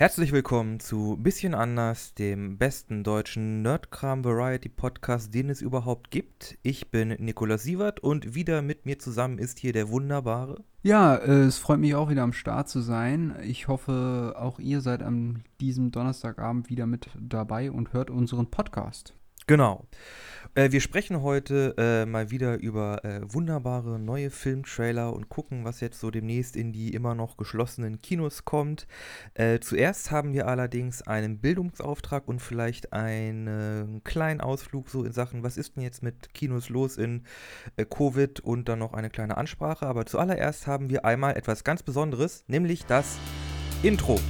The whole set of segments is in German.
Herzlich willkommen zu Bisschen anders, dem besten deutschen Nerdkram Variety Podcast, den es überhaupt gibt. Ich bin Nikolaus Sievert und wieder mit mir zusammen ist hier der wunderbare. Ja, äh, es freut mich auch wieder am Start zu sein. Ich hoffe, auch ihr seid an diesem Donnerstagabend wieder mit dabei und hört unseren Podcast. Genau. Äh, wir sprechen heute äh, mal wieder über äh, wunderbare neue Filmtrailer und gucken, was jetzt so demnächst in die immer noch geschlossenen Kinos kommt. Äh, zuerst haben wir allerdings einen Bildungsauftrag und vielleicht einen kleinen Ausflug so in Sachen, was ist denn jetzt mit Kinos los in äh, Covid und dann noch eine kleine Ansprache. Aber zuallererst haben wir einmal etwas ganz Besonderes, nämlich das Intro.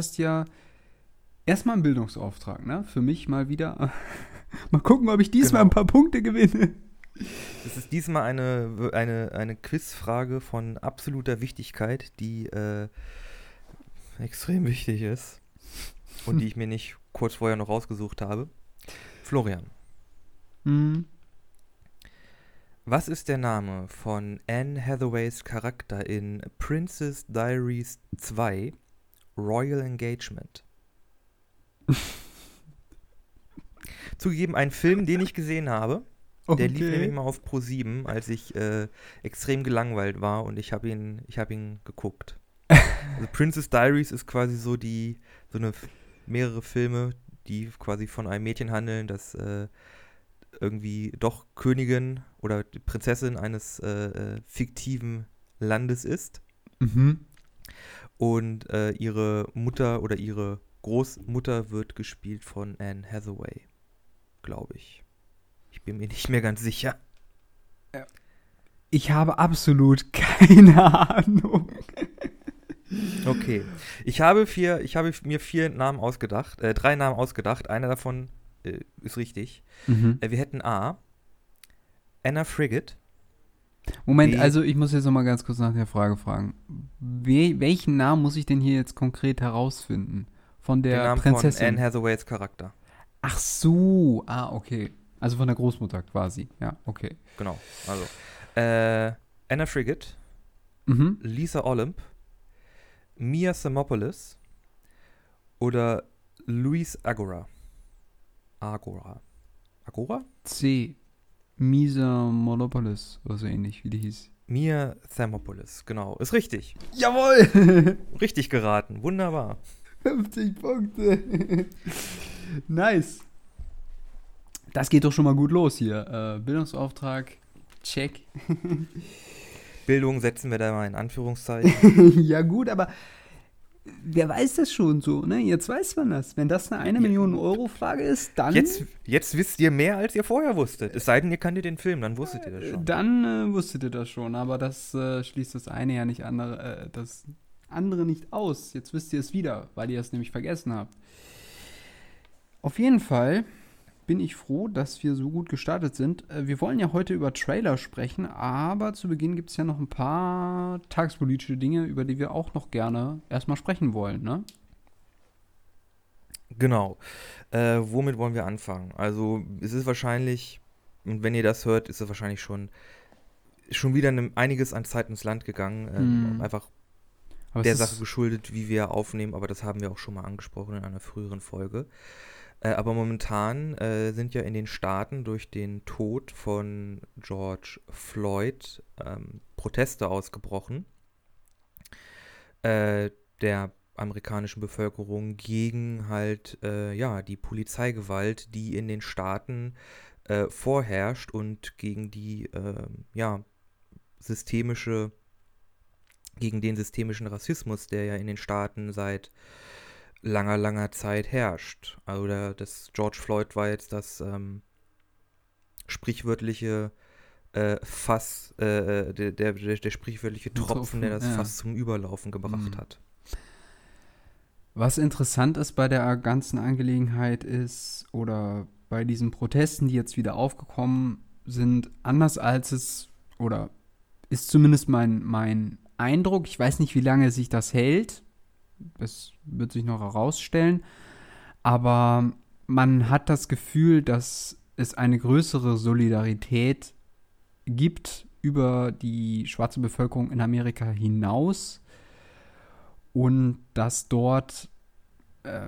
Hast ja erstmal einen Bildungsauftrag, ne? Für mich mal wieder. mal gucken, ob ich diesmal Genau. ein paar Punkte gewinne. Es ist diesmal eine, eine, eine Quizfrage von absoluter Wichtigkeit, die äh, extrem wichtig ist und die ich mir nicht kurz vorher noch rausgesucht habe. Florian, Hm. was ist der Name von Anne Hathaways Charakter in Princess Diaries 2 Royal Engagement? Zugegeben, ein Film, den ich gesehen habe. Der lief nämlich mal auf Pro 7, als ich äh, extrem gelangweilt war und ich habe ihn, ich habe ihn geguckt. Also Princess Diaries ist quasi so die, so eine mehrere Filme, die quasi von einem Mädchen handeln, das äh, irgendwie doch Königin oder Prinzessin eines äh, äh, fiktiven Landes ist Mhm. Und äh, ihre Mutter oder ihre Großmutter wird gespielt von Anne Hathaway, glaube ich. Ich bin mir nicht mehr ganz sicher. Ich habe absolut keine Ahnung. Okay. Ich habe vier, ich habe mir vier Namen ausgedacht, äh, drei Namen ausgedacht. Einer davon äh, ist richtig. Mhm. Äh, wir hätten A. Anna Frigate. Moment, B. also ich muss jetzt noch mal ganz kurz nach der Frage fragen. We welchen Namen muss ich denn hier jetzt konkret herausfinden? Von der den Namen Prinzessin? von Anne Hathaways Charakter. Ach so, ah, okay. Also von der Großmutter quasi. Ja, okay. Genau. Also. Äh, Anna Frigate, Mhm. Lisa Olymp, Mia Thermopolis oder Luis Agora. Agora. Agora? C. Misa Monopolis oder so ähnlich, wie die hieß. Mia Thermopolis, genau. Ist richtig. Jawohl! Richtig geraten. Wunderbar. 50 Punkte. nice. Das geht doch schon mal gut los hier. Äh, Bildungsauftrag, check. Bildung setzen wir da mal in Anführungszeichen. ja gut, aber wer weiß das schon so, ne? Jetzt weiß man das. Wenn das eine 1 Ja. Million Euro Frage ist, dann, Jetzt, jetzt wisst ihr mehr, als ihr vorher wusstet. Es sei denn, ihr kanntet den Film, dann wusstet ihr das schon. dann äh, wusstet ihr das schon. Aber das äh, schließt das eine ja nicht andere, äh, das andere nicht aus. Jetzt wisst ihr es wieder, weil ihr es nämlich vergessen habt. Auf jeden Fall bin ich froh, dass wir so gut gestartet sind. Äh, Wir wollen ja heute über Trailer sprechen, aber zu Beginn gibt es ja noch ein paar tagespolitische Dinge, über die wir auch noch gerne erstmal sprechen wollen, ne? Genau. Äh, womit wollen wir anfangen? Also, es ist wahrscheinlich, und wenn ihr das hört, ist es wahrscheinlich schon, schon wieder ne, einiges an Zeit ins Land gegangen. Ähm, Hm. Einfach Aber der Sache geschuldet, wie wir aufnehmen, aber das haben wir auch schon mal angesprochen in einer früheren Folge. Äh, aber momentan äh, sind ja in den Staaten durch den Tod von George Floyd ähm, Proteste ausgebrochen äh, der amerikanischen Bevölkerung gegen halt äh, ja die Polizeigewalt, die in den Staaten äh, vorherrscht und gegen die äh, ja systemische gegen den systemischen Rassismus, der ja in den Staaten seit langer, langer Zeit herrscht. Also der, das George Floyd war jetzt das ähm, sprichwörtliche äh, Fass, äh, der, der, der, der sprichwörtliche Tropfen, der das ja. Fass zum Überlaufen gebracht Mhm. hat. Was interessant ist bei der ganzen Angelegenheit ist, oder bei diesen Protesten, die jetzt wieder aufgekommen sind anders als es, oder ist zumindest mein, mein Eindruck, ich weiß nicht, wie lange sich das hält, das wird sich noch herausstellen, aber man hat das Gefühl, dass es eine größere Solidarität gibt über die schwarze Bevölkerung in Amerika hinaus und dass dort äh,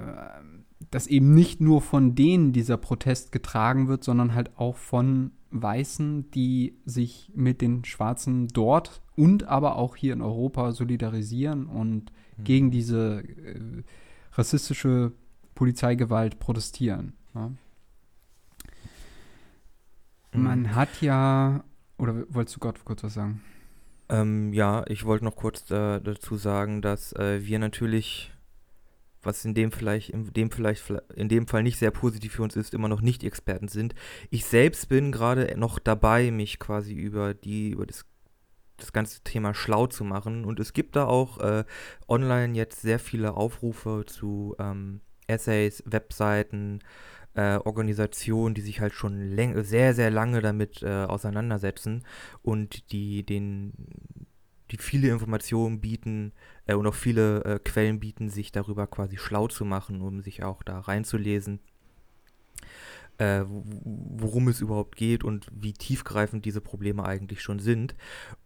dass eben nicht nur von denen dieser Protest getragen wird, sondern halt auch von Weißen, die sich mit den Schwarzen dort und aber auch hier in Europa solidarisieren und mhm. gegen diese äh, rassistische Polizeigewalt protestieren. Ja. Mhm. Man hat ja, oder wolltest du Gott kurz was sagen? Ähm, ja, ich wollte noch kurz äh, dazu sagen, dass äh, wir natürlich was in dem vielleicht, in dem vielleicht, in dem Fall nicht sehr positiv für uns ist, immer noch nicht Experten sind. Ich selbst bin gerade noch dabei, mich quasi über die, über das, das ganze Thema schlau zu machen. Und es gibt da auch äh, online jetzt sehr viele Aufrufe zu ähm, Essays, Webseiten, äh, Organisationen, die sich halt schon sehr, sehr lange damit äh, auseinandersetzen und die den die viele Informationen bieten äh, und auch viele äh, Quellen bieten, sich darüber quasi schlau zu machen, um sich auch da reinzulesen, äh, worum es überhaupt geht und wie tiefgreifend diese Probleme eigentlich schon sind.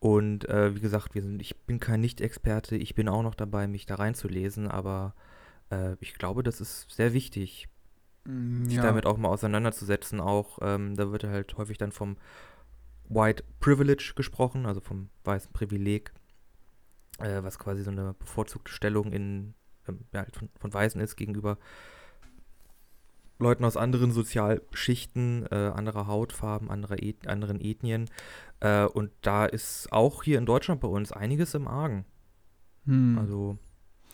Und äh, wie gesagt, wir sind, ich bin kein Nicht-Experte, ich bin auch noch dabei, mich da reinzulesen, aber äh, ich glaube, das ist sehr wichtig, mm, sich damit auch mal auseinanderzusetzen. Auch ähm, da wird halt häufig dann vom White Privilege gesprochen, also vom weißen Privileg, äh, was quasi so eine bevorzugte Stellung in, ähm, ja, halt von, von Weißen ist gegenüber Leuten aus anderen Sozialschichten, äh, anderer Hautfarben, anderer Et anderen Ethnien. Äh, und da ist auch hier in Deutschland bei uns einiges im Argen. Hm. Also,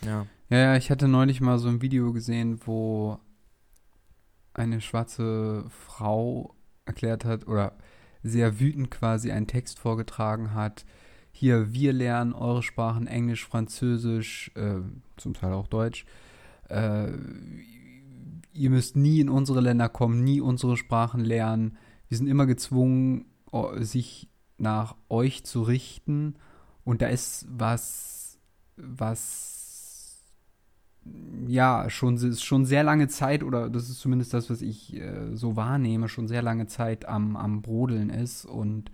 ja. Ja, ja, ich hatte neulich mal so ein Video gesehen, wo eine schwarze Frau erklärt hat, oder sehr wütend quasi einen Text vorgetragen hat. Hier, wir lernen eure Sprachen Englisch, Französisch, äh, zum Teil auch Deutsch. Äh, ihr müsst nie in unsere Länder kommen, nie unsere Sprachen lernen. Wir sind immer gezwungen, sich nach euch zu richten. Und da ist was, was ja, schon, schon sehr lange Zeit, oder das ist zumindest das, was ich äh, so wahrnehme, schon sehr lange Zeit am, am Brodeln ist. Und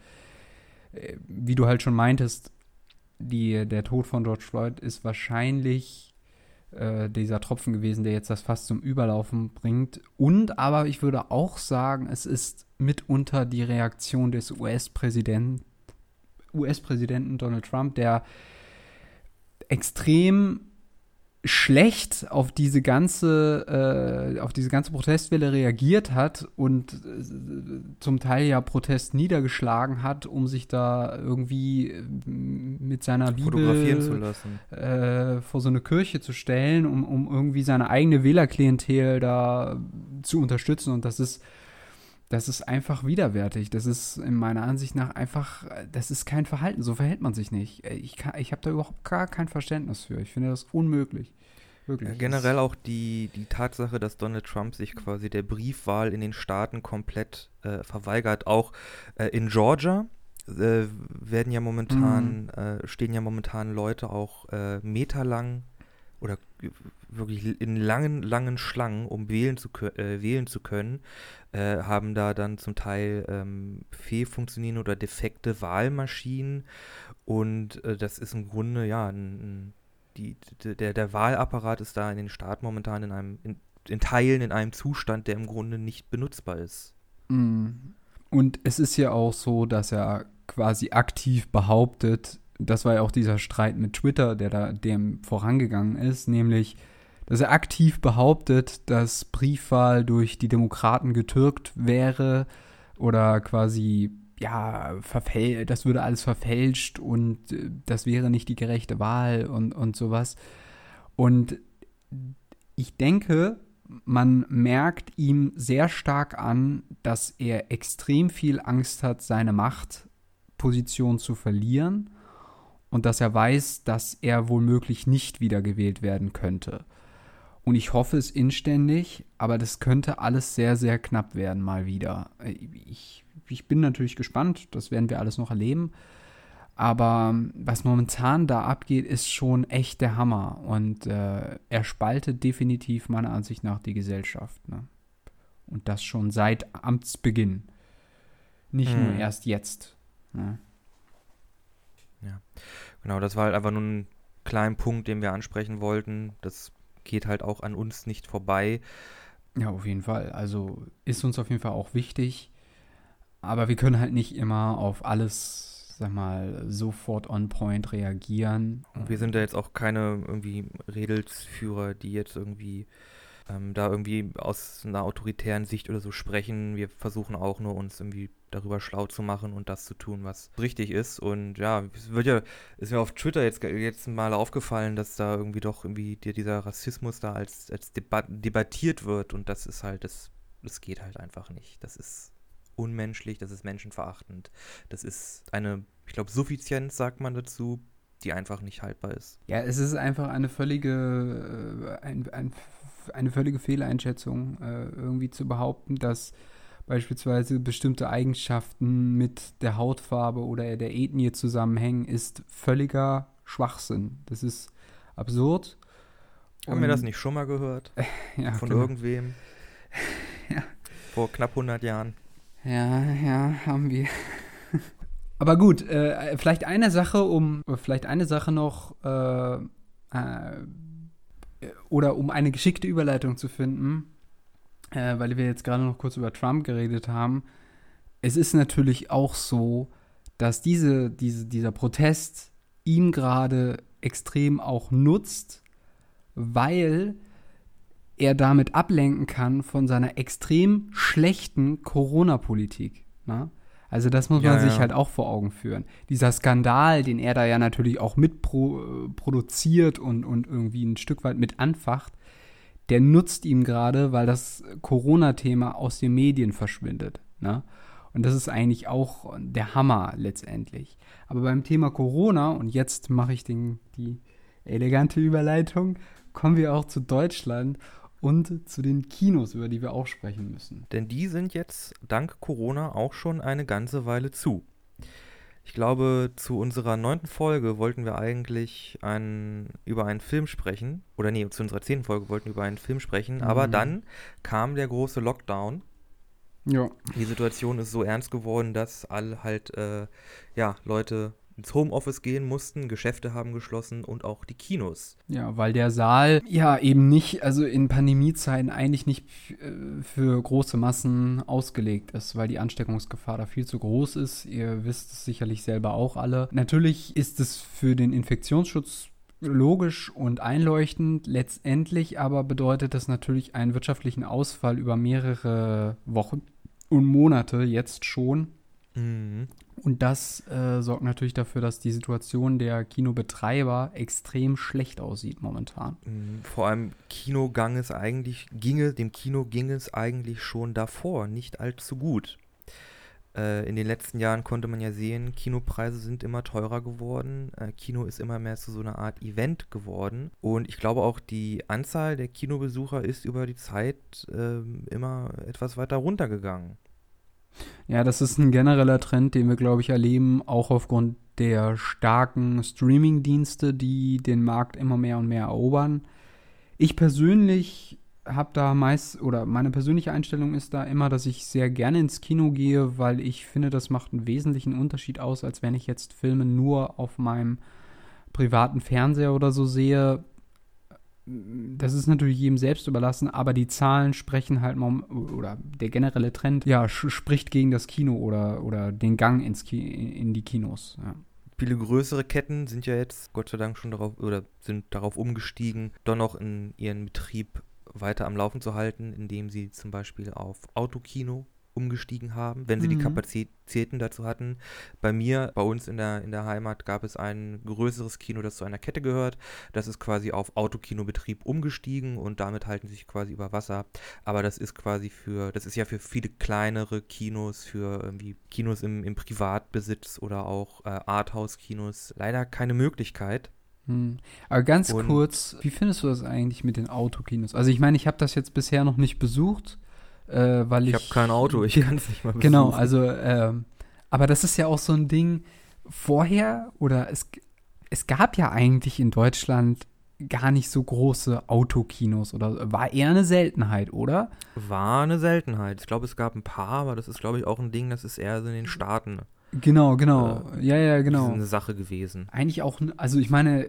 äh, wie du halt schon meintest, die, der Tod von George Floyd ist wahrscheinlich äh, dieser Tropfen gewesen, der jetzt das Fass zum Überlaufen bringt. Und aber ich würde auch sagen, es ist mitunter die Reaktion des US-Präsidenten US-Präsidenten Donald Trump, der extrem schlecht auf diese ganze äh, auf diese ganze Protestwelle reagiert hat und äh, zum Teil ja Protest niedergeschlagen hat, um sich da irgendwie äh, mit seiner Bibel äh, vor so eine Kirche zu stellen, um, um irgendwie seine eigene Wählerklientel da zu unterstützen. Und das ist das ist einfach widerwärtig. Das ist in meiner Ansicht nach einfach, das ist kein Verhalten. So verhält man sich nicht. Ich, ich habe da überhaupt gar kein Verständnis für. Ich finde das unmöglich. Wirklich. Generell auch die, die Tatsache, dass Donald Trump sich quasi der Briefwahl in den Staaten komplett äh, verweigert. Auch äh, in Georgia äh, werden ja momentan, mhm. Äh, stehen ja momentan Leute auch äh, meterlang oder wirklich in langen, langen Schlangen, um wählen zu, äh, wählen zu können, äh, haben da dann zum Teil ähm, fehlfunktionierende oder defekte Wahlmaschinen. Und äh, das ist im Grunde, ja, ein, die, der, der Wahlapparat ist da in den Staaten momentan in einem, in, in Teilen in einem Zustand, der im Grunde nicht benutzbar ist. Mm. Und es ist ja auch so, dass er quasi aktiv behauptet, das war ja auch dieser Streit mit Twitter, der da dem vorangegangen ist, nämlich, dass er aktiv behauptet, dass Briefwahl durch die Demokraten getürkt wäre oder quasi ja, das würde alles verfälscht und äh, das wäre nicht die gerechte Wahl und, und sowas. Und ich denke, man merkt ihm sehr stark an, dass er extrem viel Angst hat, seine Machtposition zu verlieren und dass er weiß, dass er womöglich nicht wiedergewählt werden könnte. Und ich hoffe es inständig, aber das könnte alles sehr, sehr knapp werden mal wieder. Äh, ich, ich bin natürlich gespannt, das werden wir alles noch erleben. Aber was momentan da abgeht, ist schon echt der Hammer. Und äh, er spaltet definitiv meiner Ansicht nach die Gesellschaft. Ne? Und das schon seit Amtsbeginn. Nicht hm. nur erst jetzt. Ne? Ja, genau, das war halt einfach nur ein kleiner Punkt, den wir ansprechen wollten. Das geht halt auch an uns nicht vorbei. Ja, auf jeden Fall. Also ist uns auf jeden Fall auch wichtig. Aber wir können halt nicht immer auf alles, sag mal, sofort on point reagieren. Und wir sind da jetzt auch keine irgendwie Redelsführer, die jetzt irgendwie ähm, da irgendwie aus einer autoritären Sicht oder so sprechen. Wir versuchen auch nur uns irgendwie darüber schlau zu machen und das zu tun, was richtig ist. Und ja, es wird ja, ist mir auf Twitter jetzt, jetzt mal aufgefallen, dass da irgendwie doch irgendwie dieser Rassismus da als, als debat debattiert wird und das ist halt, das, das geht halt einfach nicht. Das ist unmenschlich, das ist menschenverachtend. Das ist eine, ich glaube, Suffizienz, sagt man dazu, die einfach nicht haltbar ist. Ja, es ist einfach eine völlige, äh, ein, ein, eine völlige Fehleinschätzung, äh, irgendwie zu behaupten, dass beispielsweise bestimmte Eigenschaften mit der Hautfarbe oder der Ethnie zusammenhängen, ist völliger Schwachsinn. Das ist absurd. Haben wir das nicht schon mal gehört? ja, Von genau. irgendwem? ja. Vor knapp 100 Jahren. Ja, ja, haben wir. Aber gut, äh, vielleicht eine Sache, um, vielleicht eine Sache noch, äh, äh, oder um eine geschickte Überleitung zu finden äh, weil wir jetzt gerade noch kurz über Trump geredet haben, es ist natürlich auch so, dass diese, diese, dieser Protest ihm gerade extrem auch nutzt, weil er damit ablenken kann von seiner extrem schlechten Corona-Politik. Ne? Also das muss man ja, sich ja. halt auch vor Augen führen. Dieser Skandal, den er da ja natürlich auch mitproduziert und, und irgendwie ein Stück weit mit anfacht, der nutzt ihm gerade, weil das Corona-Thema aus den Medien verschwindet. Ne? Und das ist eigentlich auch der Hammer letztendlich. Aber beim Thema Corona, und jetzt mache ich den, die elegante Überleitung, kommen wir auch zu Deutschland und zu den Kinos, über die wir auch sprechen müssen. Denn die sind jetzt dank Corona auch schon eine ganze Weile zu. Ich glaube, zu unserer neunten Folge wollten wir eigentlich ein, über einen Film sprechen. Oder nee, zu unserer zehnten Folge wollten wir über einen Film sprechen. Mhm. Aber dann kam der große Lockdown. Ja. Die Situation ist so ernst geworden, dass alle halt, äh, ja, Leute ins Homeoffice gehen mussten, Geschäfte haben geschlossen und auch die Kinos. Ja, weil der Saal ja eben nicht, also in Pandemiezeiten eigentlich nicht äh, für große Massen ausgelegt ist, weil die Ansteckungsgefahr da viel zu groß ist. Ihr wisst es sicherlich selber auch alle. Natürlich ist es für den Infektionsschutz logisch und einleuchtend. Letztendlich aber bedeutet das natürlich einen wirtschaftlichen Ausfall über mehrere Wochen und Monate jetzt schon. Mhm. Und das äh, sorgt natürlich dafür, dass die Situation der Kinobetreiber extrem schlecht aussieht momentan. Mhm. Vor allem Kinogang es eigentlich, ginge, dem Kino ging es eigentlich schon davor nicht allzu gut. Äh, in den letzten Jahren konnte man ja sehen, Kinopreise sind immer teurer geworden. Äh, Kino ist immer mehr zu so einer Art Event geworden. Und ich glaube auch, die Anzahl der Kinobesucher ist über die Zeit ähm, immer etwas weiter runtergegangen. Ja, das ist ein genereller Trend, den wir, glaube ich, erleben, auch aufgrund der starken Streaming-Dienste, die den Markt immer mehr und mehr erobern. Ich persönlich habe da meist, oder meine persönliche Einstellung ist da immer, dass ich sehr gerne ins Kino gehe, weil ich finde, das macht einen wesentlichen Unterschied aus, als wenn ich jetzt Filme nur auf meinem privaten Fernseher oder so sehe das ist natürlich jedem selbst überlassen, aber die Zahlen sprechen halt mal, oder der generelle Trend, ja, spricht gegen das Kino oder, oder den Gang ins Ki in die Kinos. Ja. Viele größere Ketten sind ja jetzt Gott sei Dank schon darauf oder sind darauf umgestiegen, doch noch in ihren Betrieb weiter am Laufen zu halten, indem sie zum Beispiel auf Autokino umgestiegen haben, wenn sie mhm. die Kapazitäten dazu hatten. Bei mir, bei uns in der, in der Heimat, gab es ein größeres Kino, das zu einer Kette gehört. Das ist quasi auf Autokinobetrieb umgestiegen und damit halten sie sich quasi über Wasser. Aber das ist quasi für, das ist ja für viele kleinere Kinos, für irgendwie Kinos im, im Privatbesitz oder auch äh, Arthouse-Kinos leider keine Möglichkeit. Hm. Aber ganz Und- kurz, wie findest du das eigentlich mit den Autokinos? Also ich meine, ich habe das jetzt bisher noch nicht besucht, äh, weil ich. Ich habe kein Auto, ich kann es nicht mal Genau, besuchen. also, ähm, aber das ist ja auch so ein Ding, vorher oder es, es gab ja eigentlich in Deutschland gar nicht so große Autokinos oder war eher eine Seltenheit, oder? War eine Seltenheit. Ich glaube, es gab ein paar, aber das ist, glaube ich, auch ein Ding, das ist eher so in den Staaten Genau, genau. ja, ja, genau. eine Sache gewesen. Eigentlich auch, also ich meine,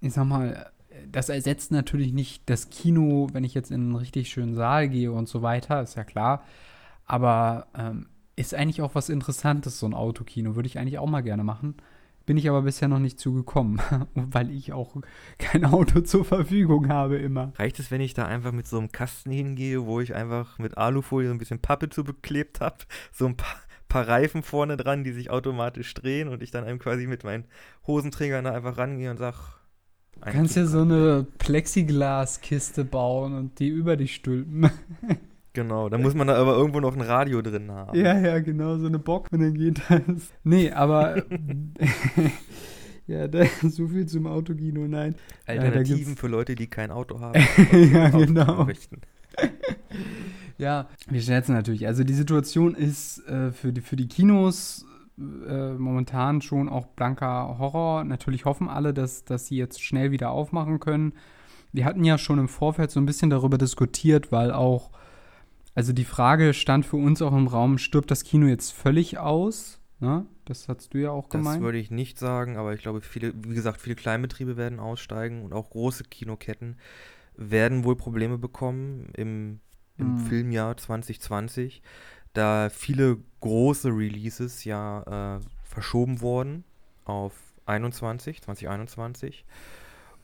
ich sag mal, das ersetzt natürlich nicht das Kino, wenn ich jetzt in einen richtig schönen Saal gehe und so weiter, ist ja klar. Aber ähm, ist eigentlich auch was Interessantes, so ein Autokino. Würde ich eigentlich auch mal gerne machen. Bin ich aber bisher noch nicht zugekommen, weil ich auch kein Auto zur Verfügung habe immer. Reicht es, wenn ich da einfach mit so einem Kasten hingehe, wo ich einfach mit Alufolie so ein bisschen Pappe zu beklebt habe, so ein paar, paar Reifen vorne dran, die sich automatisch drehen und ich dann einem quasi mit meinen Hosenträgern da einfach rangehe und sag. Du kannst ja so eine Plexiglaskiste bauen und die über dich stülpen. Genau, da muss man da aber irgendwo noch ein Radio drin haben. Ja, ja, genau, so eine Bock und dann geht das. Nee, aber ja, da, so viel zum Autokino, nein. Alternativen gibt's- für Leute, die kein Auto haben. ja, Auto genau. möchten. Ja, wir schätzen natürlich. Also die Situation ist äh, für, die, für die Kinos äh, momentan schon auch blanker Horror. Natürlich hoffen alle, dass, dass sie jetzt schnell wieder aufmachen können. Wir hatten ja schon im Vorfeld so ein bisschen darüber diskutiert, weil auch, also die Frage stand für uns auch im Raum, stirbt das Kino jetzt völlig aus? Ne? Das hast du ja auch Das gemeint. würde ich nicht sagen, aber ich glaube, viele, wie gesagt, viele Kleinbetriebe werden aussteigen und auch große Kinoketten werden wohl Probleme bekommen im, im Hm. Filmjahr 2020, da viele große Releases ja äh, verschoben wurden auf 21, 2021.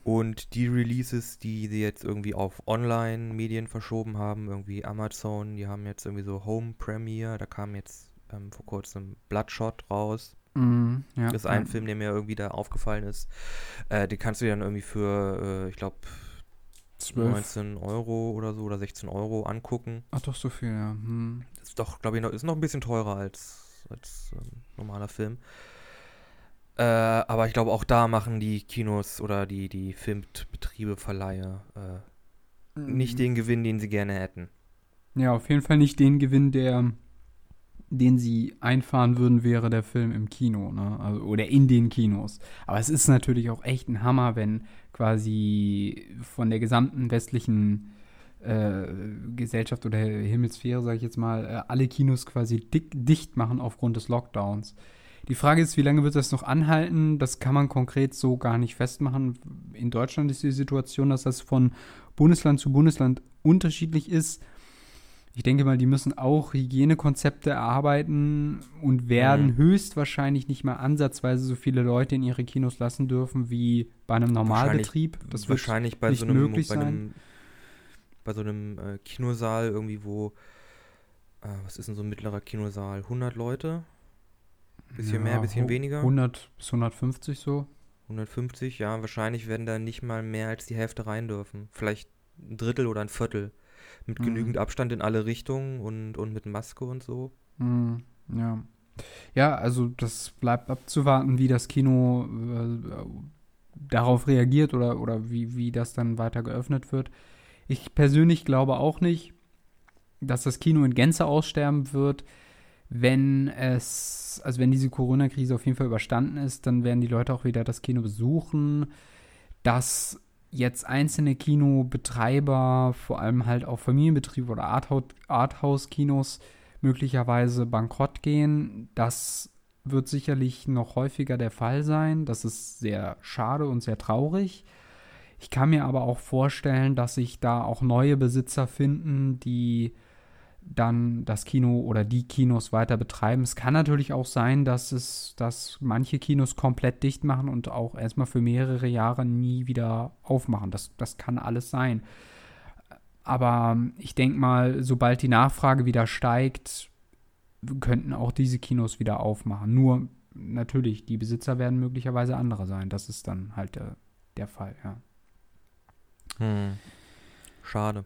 Und die Releases, die sie jetzt irgendwie auf Online-Medien verschoben haben, irgendwie Amazon, die haben jetzt irgendwie so Home Premiere, da kam jetzt ähm, vor kurzem Bloodshot raus. Mhm, ja, Das ist ein ja. Film, der mir irgendwie da aufgefallen ist. Äh, den kannst du dann irgendwie für, äh, ich glaube, 12. 19 Euro oder so oder 16 Euro angucken. Ach doch, so viel, ja. Hm. Ist doch, glaube ich, noch, ist noch ein bisschen teurer als, als ähm, normaler Film. Äh, aber ich glaube, auch da machen die Kinos oder die, die Filmbetriebe, Verleihe äh, nicht den Gewinn, den sie gerne hätten. Ja, auf jeden Fall nicht den Gewinn, der, den sie einfahren würden, wäre der Film im Kino, ne? Also, oder in den Kinos. Aber es ist natürlich auch echt ein Hammer, wenn quasi von der gesamten westlichen äh, Gesellschaft oder Himmelsphäre, sage ich jetzt mal, äh, alle Kinos quasi dick, dicht machen aufgrund des Lockdowns. Die Frage ist, wie lange wird das noch anhalten? Das kann man konkret so gar nicht festmachen. In Deutschland ist die Situation, dass das von Bundesland zu Bundesland unterschiedlich ist. Ich denke mal, die müssen auch Hygienekonzepte erarbeiten und werden Mhm. höchstwahrscheinlich nicht mal ansatzweise so viele Leute in ihre Kinos lassen dürfen wie bei einem Normalbetrieb. Das wird Wahrscheinlich bei so nicht einem, möglich bei sein. einem, bei so einem äh, Kinosaal irgendwie, wo, äh, was ist denn so ein mittlerer Kinosaal? 100 Leute? Bisschen mehr, bisschen weniger? 100 bis 150 so. 150, ja, wahrscheinlich werden da nicht mal mehr als die Hälfte rein dürfen. Vielleicht ein Drittel oder ein Viertel. Mit Mhm. genügend Abstand in alle Richtungen und, und mit Maske und so. Hm, ja. Ja, also das bleibt abzuwarten, wie das Kino äh, darauf reagiert oder, oder wie, wie das dann weiter geöffnet wird. Ich persönlich glaube auch nicht, dass das Kino in Gänze aussterben wird. Wenn es, also wenn diese Corona-Krise auf jeden Fall überstanden ist, dann werden die Leute auch wieder das Kino besuchen. Dass jetzt einzelne Kinobetreiber, vor allem halt auch Familienbetriebe oder Arthouse-Kinos, möglicherweise bankrott gehen. Das wird sicherlich noch häufiger der Fall sein. Das ist sehr schade und sehr traurig. Ich kann mir aber auch vorstellen, dass sich da auch neue Besitzer finden, die dann das Kino oder die Kinos weiter betreiben. Es kann natürlich auch sein, dass es, dass manche Kinos komplett dicht machen und auch erstmal für mehrere Jahre nie wieder aufmachen. Das, das kann alles sein. Aber ich denke mal, sobald die Nachfrage wieder steigt, könnten auch diese Kinos wieder aufmachen. Nur natürlich, die Besitzer werden möglicherweise andere sein. Das ist dann halt der, der Fall, ja. Hm. Schade.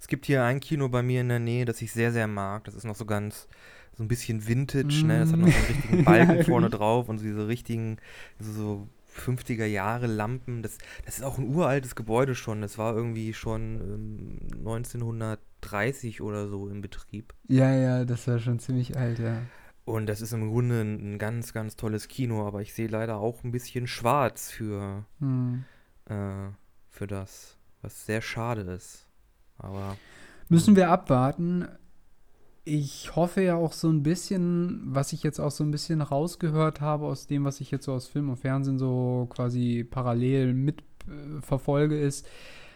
Es gibt hier ein Kino bei mir in der Nähe, das ich sehr, sehr mag. Das ist noch so ganz, so ein bisschen Vintage, ne? Das hat noch so einen richtigen Balken Ja, vorne drauf und so diese richtigen, so, so 50er Jahre Lampen. Das, das ist auch ein uraltes Gebäude schon. Das war irgendwie schon ähm, 1930 oder so im Betrieb. Ja, ja, das war schon ziemlich alt, ja. Und das ist im Grunde ein, ein ganz, ganz tolles Kino, aber ich sehe leider auch ein bisschen schwarz für, Hm. äh, für das, was sehr schade ist. Aber Müssen wir abwarten. Ich hoffe ja auch so ein bisschen, was ich jetzt auch so ein bisschen rausgehört habe aus dem, was ich jetzt so aus Film und Fernsehen so quasi parallel mitverfolge, äh, ist,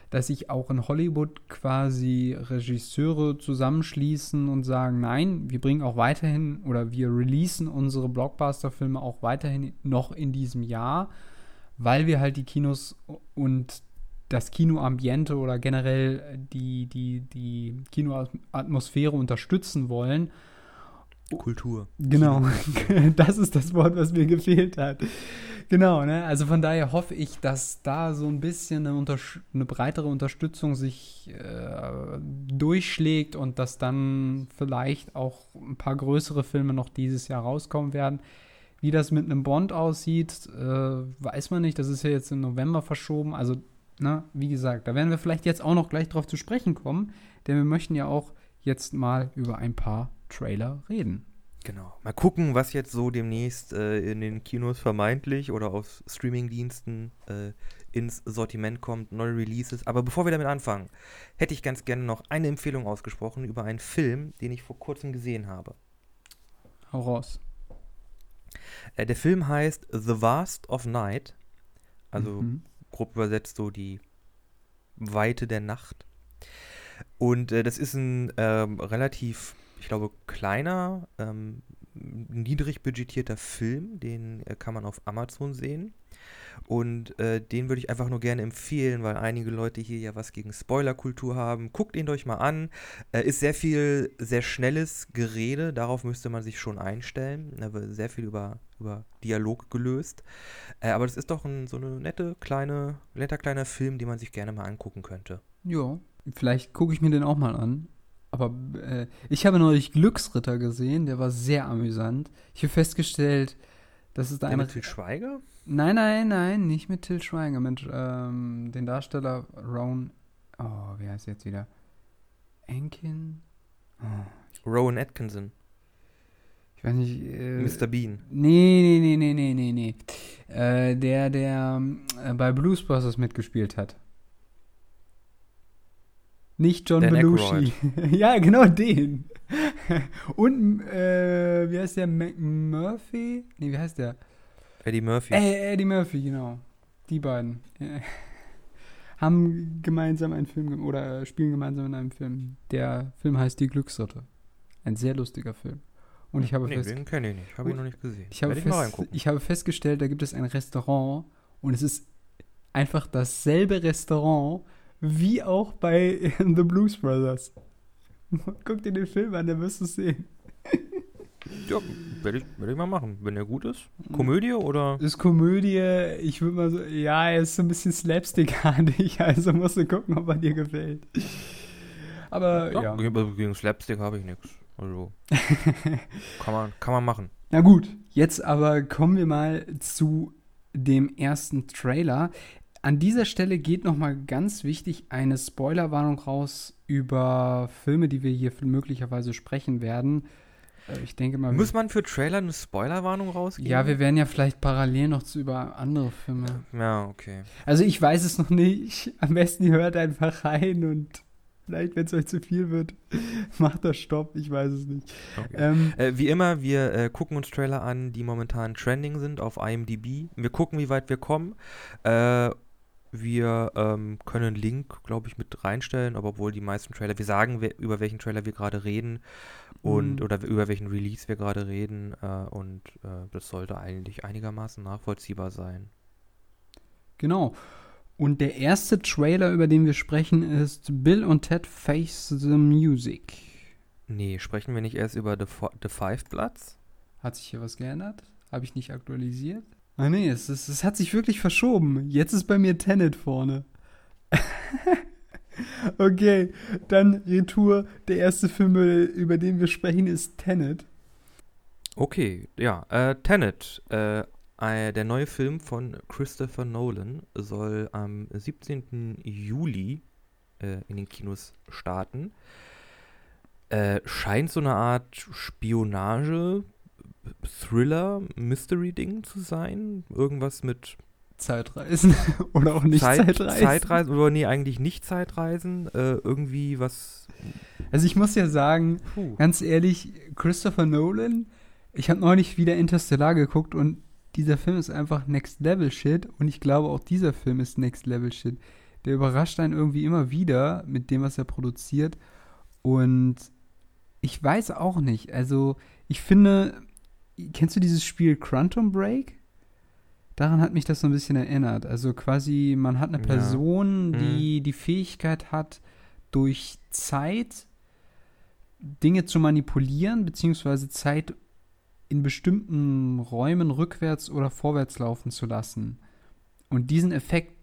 dass sich auch in Hollywood quasi Regisseure zusammenschließen und sagen, nein, wir bringen auch weiterhin oder wir releasen unsere Blockbuster-Filme auch weiterhin noch in diesem Jahr, weil wir halt die Kinos und das Kinoambiente oder generell die, die, die Kinoatmosphäre unterstützen wollen. Kultur. Genau, das ist das Wort, was mir gefehlt hat. Genau, ne? Also von daher hoffe ich, dass da so ein bisschen eine, eine breitere Unterstützung sich äh, durchschlägt und dass dann vielleicht auch ein paar größere Filme noch dieses Jahr rauskommen werden. Wie das mit einem Bond aussieht, äh, weiß man nicht. Das ist ja jetzt im November verschoben. Also, ne, wie gesagt, da werden wir vielleicht jetzt auch noch gleich drauf zu sprechen kommen, denn wir möchten ja auch jetzt mal über ein paar Trailer reden. Genau. Mal gucken, was jetzt so demnächst äh, in den Kinos vermeintlich oder auf Streamingdiensten äh, ins Sortiment kommt, neue Releases. Aber bevor wir damit anfangen, hätte ich ganz gerne noch eine Empfehlung ausgesprochen über einen Film, den ich vor kurzem gesehen habe. Hau raus. Äh, der Film heißt The Vast of Night, also Mhm. Grob übersetzt so die Weite der Nacht. Und äh, das ist ein ähm, relativ, ich glaube, kleiner, ähm, niedrig budgetierter Film, den äh, kann man auf Amazon sehen. Und äh, den würde ich einfach nur gerne empfehlen, weil einige Leute hier ja was gegen Spoilerkultur haben. Guckt ihn euch mal an. Äh, ist sehr viel, sehr schnelles Gerede, darauf müsste man sich schon einstellen. Da wird sehr viel über, über Dialog gelöst. Äh, aber das ist doch ein, so eine nette kleine, netter kleiner Film, den man sich gerne mal angucken könnte. Ja, vielleicht gucke ich mir den auch mal an. Aber äh, ich habe neulich Glücksritter gesehen, der war sehr amüsant. Ich habe festgestellt, dass es da Der eine. mit Til Schweiger? Nein, nein, nein, nicht mit Till Schweiger, mit ähm, den Darsteller Rowan. Oh, wie heißt er jetzt wieder? Enkin? Oh, Rowan Atkinson, ich weiß nicht. Äh, Mr. Bean. Nee, nee, nee, nee, nee, nee, nee. Äh, der, der äh, bei Blues Brothers mitgespielt hat. Nicht John Dan Belushi. ja, genau den. Und, äh, wie heißt der? McMurphy? Nee, wie heißt der? Eddie Murphy. Äh, Eddie Murphy, genau. Die beiden. Haben gemeinsam einen Film oder spielen gemeinsam in einem Film. Der Film heißt Die Glücksritter. Ein sehr lustiger Film. Und ich habe nee, den kenne ich nicht. Habe ich noch nicht gesehen. ich habe, ich ich habe festgestellt, da gibt es ein Restaurant und es ist einfach dasselbe Restaurant wie auch bei The Blues Brothers. Guck dir den Film an, dann wirst du es sehen. Ja, werde ich, werd ich mal machen. Wenn der gut ist. Komödie oder? Ist Komödie, ich würde mal so, ja, er ist so ein bisschen slapstickartig, also musst du gucken, ob er dir gefällt. Aber ja. Ja, Gegen, gegen Slapstick habe ich nichts. Also. kann, man, kann man machen. Na gut, jetzt aber kommen wir mal zu dem ersten Trailer. An dieser Stelle geht nochmal ganz wichtig eine Spoilerwarnung raus über Filme, die wir hier möglicherweise sprechen werden. Äh, Ich denke mal, Muss man für Trailer eine Spoilerwarnung rausgeben? ja, wir werden ja vielleicht parallel noch zu über andere Filme. Ja, okay. Also ich weiß es noch nicht. Am besten ihr hört einfach rein und vielleicht, wenn es euch zu viel wird, macht das Stopp. Ich weiß es nicht. okay. Ähm, Äh, wie immer, wir äh, gucken uns Trailer an, die momentan trending sind auf IMDb. Wir gucken, wie weit wir kommen. Äh, wir ähm, können einen Link, glaube ich, mit reinstellen, aber obwohl die meisten Trailer, wir sagen, wer, über welchen Trailer wir gerade reden und Mhm. oder über welchen Release wir gerade reden äh, und äh, das sollte eigentlich einigermaßen nachvollziehbar sein. Genau. Und der erste Trailer, über den wir sprechen, ist Bill und Ted Face the Music. Nee, sprechen wir nicht erst über The, Fo- The Five Bloods? Hat sich hier was geändert? Habe ich nicht aktualisiert? Ah nee, es, es, es hat sich wirklich verschoben. Jetzt ist bei mir Tenet vorne. okay, dann Retour. Der erste Film, über den wir sprechen, ist Tenet. Okay, ja, äh, Tenet, äh, äh, der neue Film von Christopher Nolan soll am 17. Juli äh, in den Kinos starten. Äh, scheint so eine Art Spionage, Thriller, Mystery-Ding zu sein. Irgendwas mit Zeitreisen oder auch nicht Zeit, Zeitreisen. Zeitreisen, oder nee, eigentlich nicht Zeitreisen. Äh, irgendwie was. Also ich muss ja sagen, Puh. ganz ehrlich, Christopher Nolan, ich habe neulich wieder Interstellar geguckt und dieser Film ist einfach Next Level Shit und ich glaube auch dieser Film ist Next Level Shit. Der überrascht einen irgendwie immer wieder mit dem, was er produziert und ich weiß auch nicht, also ich finde, kennst du dieses Spiel Quantum Break? Daran hat mich das so ein bisschen erinnert. Also quasi, man hat eine Ja. Person, Mhm. die die Fähigkeit hat, durch Zeit Dinge zu manipulieren, beziehungsweise Zeit in bestimmten Räumen rückwärts oder vorwärts laufen zu lassen. Und diesen Effekt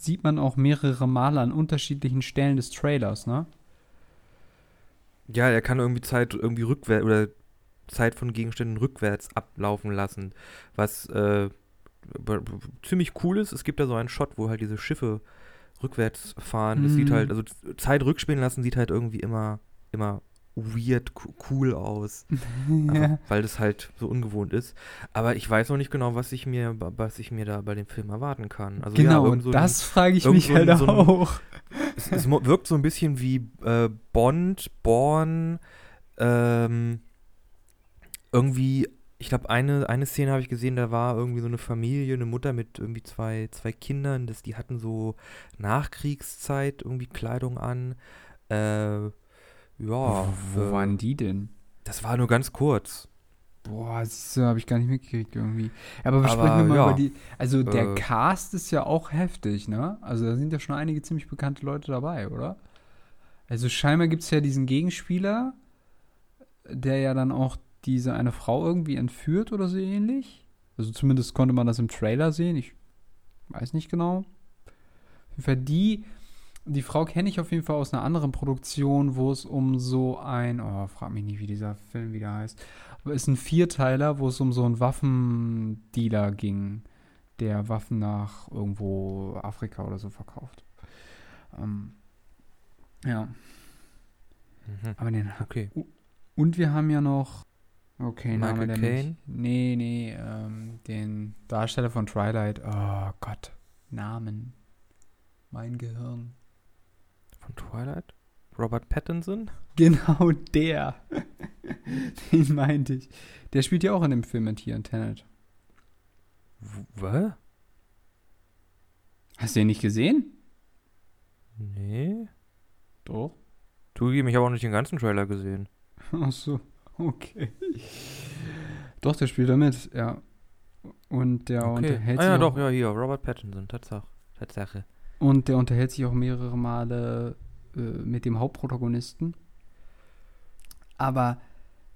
sieht man auch mehrere Male an unterschiedlichen Stellen des Trailers, ne? Ja, er kann irgendwie Zeit irgendwie rückwärts oder Zeit von Gegenständen rückwärts ablaufen lassen, was äh, ziemlich cool ist. Es gibt da so einen Shot, wo halt diese Schiffe rückwärts fahren. Es sieht Mhm. halt, also Zeit rückspielen lassen sieht halt irgendwie immer, immer weird co- cool aus, ja. weil das halt so ungewohnt ist. Aber ich weiß noch nicht genau, was ich mir, was ich mir da bei dem Film erwarten kann. Also ja, Genau, irgend so das frage ich mich so halt so auch. es, es wirkt so ein bisschen wie äh, Bond, Born, ähm, irgendwie, ich glaube, eine, eine Szene habe ich gesehen, da war irgendwie so eine Familie, eine Mutter mit irgendwie zwei, zwei Kindern, das, die hatten so Nachkriegszeit irgendwie Kleidung an. Äh, ja, wo äh, waren die denn? das war nur ganz kurz. Boah, du, habe ich gar nicht mitgekriegt irgendwie. Aber besprechen Aber wir mal ja, über die. Also der äh, Cast ist ja auch heftig, ne? Also da sind ja schon einige ziemlich bekannte Leute dabei, oder? Also scheinbar gibt es ja diesen Gegenspieler, der ja dann auch diese eine Frau irgendwie entführt oder so ähnlich. Also zumindest konnte man das im Trailer sehen. Ich weiß nicht genau. Auf jeden Fall die, die Frau kenne ich auf jeden Fall aus einer anderen Produktion, wo es um so ein, oh, frag mich nicht, wie dieser Film wieder heißt. Aber ist ein Vierteiler, wo es um so einen Waffendealer ging, der Waffen nach irgendwo Afrika oder so verkauft. Ähm, ja, Mhm. aber den. Okay. Und wir haben ja noch. Okay, Name Michael der Caine? Nee, nee, ähm, den Darsteller von Twilight. Oh Gott. Namen. Mein Gehirn. Von Twilight? Robert Pattinson? Genau der. den meinte ich. Der spielt ja auch in dem Film mit hier in Tenet. Was? Hast du den nicht gesehen? Nee. Doch. Zugegeben, ich habe auch nicht den ganzen Trailer gesehen. Ach so, okay. Doch, der spielt da mit, ja. Und der Okay. unterhält Ah sich ja, auch, doch, ja, hier, Robert Pattinson, Tatsache. Tatsache. Und der unterhält sich auch mehrere Male äh, mit dem Hauptprotagonisten. Aber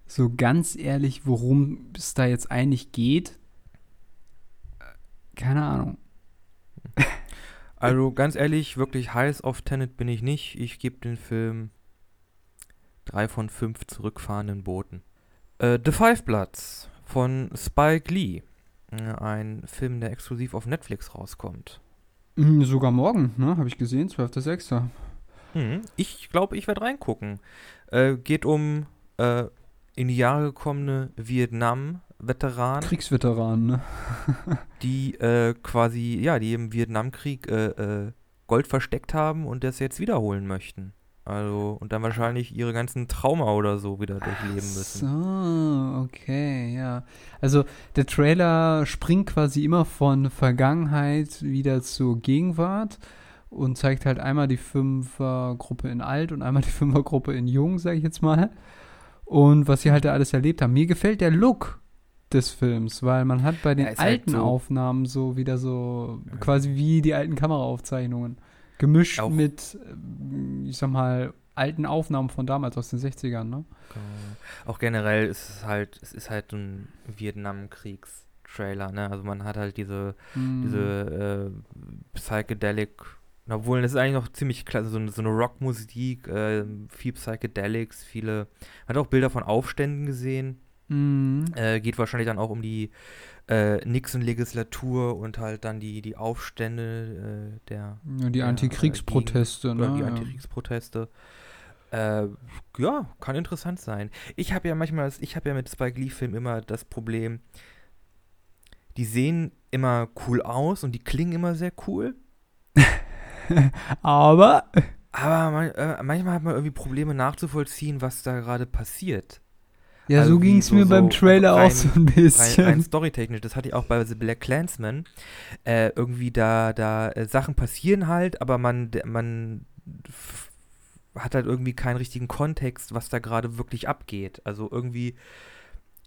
so ganz ehrlich, worum es da jetzt eigentlich geht, äh, keine Ahnung. Also ganz ehrlich, wirklich heiß auf Tenet bin ich nicht. Ich gebe den Film drei von fünf zurückfahrenden Booten. Äh, The Five Bloods von Spike Lee. Äh, Ein Film, der exklusiv auf Netflix rauskommt. Hm, Sogar morgen, ne? Habe ich gesehen, 12.06. Hm, ich glaube, ich werde reingucken. Äh, geht um äh, in die Jahre gekommene Vietnam-Veteranen. Kriegsveteran, ne? die äh, quasi, ja, die im Vietnamkrieg äh, äh, Gold versteckt haben und das jetzt wiederholen möchten. Also, und dann wahrscheinlich ihre ganzen Trauma oder so wieder durchleben müssen. So, okay, ja. Also der Trailer springt quasi immer von Vergangenheit wieder zur Gegenwart und zeigt halt einmal die Fünfergruppe in alt und einmal die Fünfergruppe in jung, sag ich jetzt mal. Und was sie halt da alles erlebt haben. Mir gefällt der Look des Films, weil man hat bei den Ja, halt alten so- Aufnahmen so wieder so Ja. quasi wie die alten Kameraaufzeichnungen. Gemischt Auch- mit, ähm, ich sag mal, alten Aufnahmen von damals aus den 60ern, ne? Genau. Auch generell ist es halt, es ist halt ein Vietnamkriegs-Trailer, ne? Also man hat halt diese, Mm. diese äh, Psychedelic, obwohl das ist eigentlich noch ziemlich klasse, so, eine- so eine Rockmusik, äh, viel Psychedelics, viele, man hat auch Bilder von Aufständen gesehen. Mhm. Äh, geht wahrscheinlich dann auch um die äh, Nixon-Legislatur und halt dann die, die Aufstände äh, der Ja, die Ja, Antikriegsproteste, ne? die. Antikriegsproteste. Äh, ja, kann interessant sein. Ich habe ja manchmal, ich habe ja mit Spike Lee-Filmen immer das Problem, die sehen immer cool aus und die klingen immer sehr cool, Aber aber man, äh, manchmal hat man irgendwie Probleme nachzuvollziehen, was da gerade passiert. Ja, Also so ging es so- mir beim so Trailer rein- auch so ein Rein, bisschen. rein storytechnisch, das hatte ich auch bei The Black Clansman. Äh, irgendwie da, da äh, Sachen passieren halt, aber man, man hat halt irgendwie keinen richtigen Kontext, was da gerade wirklich abgeht. Also irgendwie,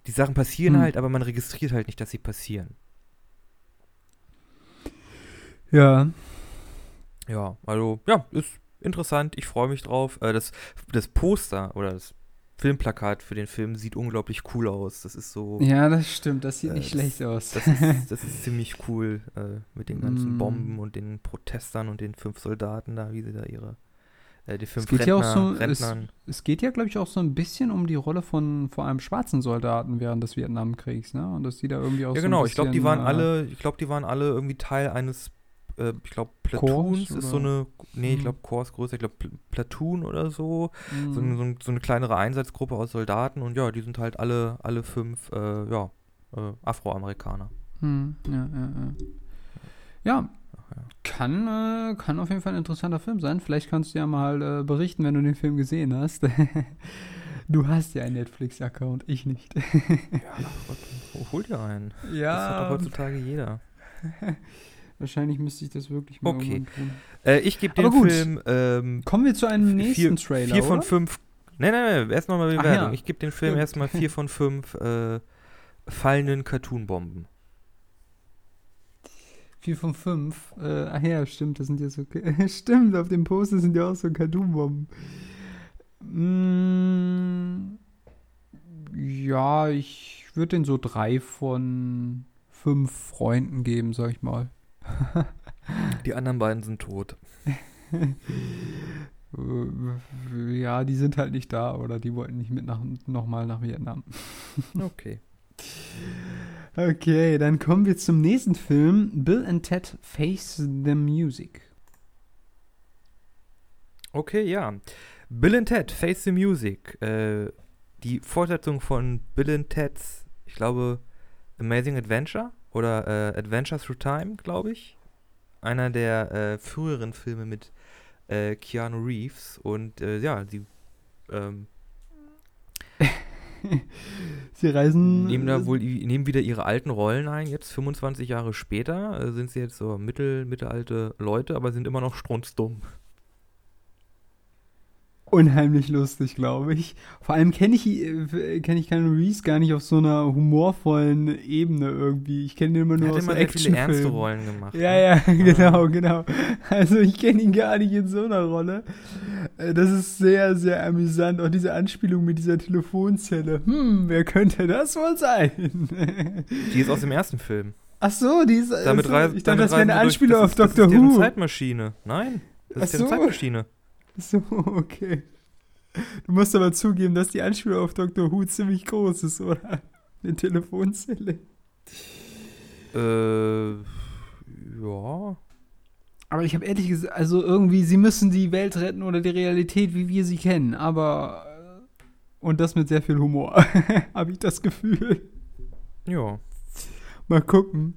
die Sachen passieren Hm. halt, aber man registriert halt nicht, dass sie passieren. ja. Ja, also, ja, ist interessant, ich freue mich drauf. Äh, das, das Poster oder das Filmplakat für den Film sieht unglaublich cool aus. Das ist so. Ja, das stimmt. Das sieht Äh, nicht das- schlecht aus. Das ist, das ist ziemlich cool äh, mit den ganzen Mm. Bomben und den Protestern und den fünf Soldaten da, wie sie da ihre, äh, die fünf geht ja auch Rentner, so- es- es geht ja, glaube ich, auch so ein bisschen um die Rolle von vor allem schwarzen Soldaten während des Vietnamkriegs, ne? Und dass die da irgendwie auch Ja so genau, ein ich glaube, die waren äh, alle, ich glaube, die waren alle irgendwie Teil eines, äh, ich glaube, Platoons Corps, ist so eine, nee, ich Mhm. glaube, ist größer, ich glaube, Pl Platoon oder so, so, mhm. eine- so, ein- so eine kleinere Einsatzgruppe aus Soldaten und ja, die sind halt alle, alle fünf, äh, ja, äh, Afroamerikaner. Hm, ja, ja, ja. Ja, Ach ja. kann, äh, kann auf jeden Fall ein interessanter Film sein. Vielleicht kannst du ja mal äh, berichten, wenn du den Film gesehen hast. du hast ja einen Netflix-Account, ich nicht. Ja, Gott, hol- dir einen. Das hat doch heutzutage jeder. wahrscheinlich müsste ich das wirklich mal Okay. tun. Äh, ich gebe dem gut. Film ähm, Kommen wir zu einem nächsten vier, Trailer, vier von oder? fünf. Nein, nein, nein, erst nochmal Bewertung. ja. Ich gebe dem Film erstmal vier von fünf äh, fallenden Cartoonbomben. Vier von fünf. Äh, ach ja, stimmt, das sind ja so. stimmt, auf dem Poster sind ja auch so Cartoon-Bomben. Mm, ja, ich würde den so drei von fünf Freunden geben, sag ich mal. Die anderen beiden sind tot. Ja, die sind halt nicht da oder die wollten nicht mit nach, nochmal nach Vietnam. Okay. Okay, dann kommen wir zum nächsten Film. Bill and Ted Face the Music. Okay, ja. Bill and Ted, Face the Music. Äh, die Fortsetzung von Bill and Ted's, ich glaube, Amazing Adventure oder äh, Adventure Through Time, glaube ich. Einer der äh, früheren Filme mit äh, Keanu Reeves. Und äh, ja, sie ähm, Sie reisen. nehmen da wohl i- nehmen wieder ihre alten Rollen ein. Jetzt 25 Jahre später äh, sind sie jetzt so mittel, mittelalte Leute, aber sind immer noch strunzdumm. Unheimlich lustig, glaube ich. Vor allem kenne ich, äh, kenn ich Keanu Reeves gar nicht auf so einer humorvollen Ebene irgendwie. Ich kenne ihn immer Er nur hat aus immer sehr viele ernste. Rollen gemacht. Ja, ne? ja, genau, genau. Also ich kenne ihn gar nicht in so einer Rolle. Äh, Das ist sehr, sehr amüsant. Auch diese Anspielung mit dieser Telefonzelle. Hm, wer könnte das wohl sein? Die ist aus dem ersten Film. Ach so, die ist. Damit also, ich dachte, das wäre eine Anspielung durch, auf Doctor das ist deren Who. Zeitmaschine. Nein, das ist Ach so. Zeitmaschine. So, okay. Du musst aber zugeben, dass die Anspielung auf Doctor Who ziemlich groß ist, oder? Eine Telefonzelle. Äh, ja. Aber ich habe ehrlich gesagt, also irgendwie, sie müssen die Welt retten oder die Realität, wie wir sie kennen, aber. äh, Und das mit sehr viel Humor, habe ich das Gefühl. Ja. Mal gucken,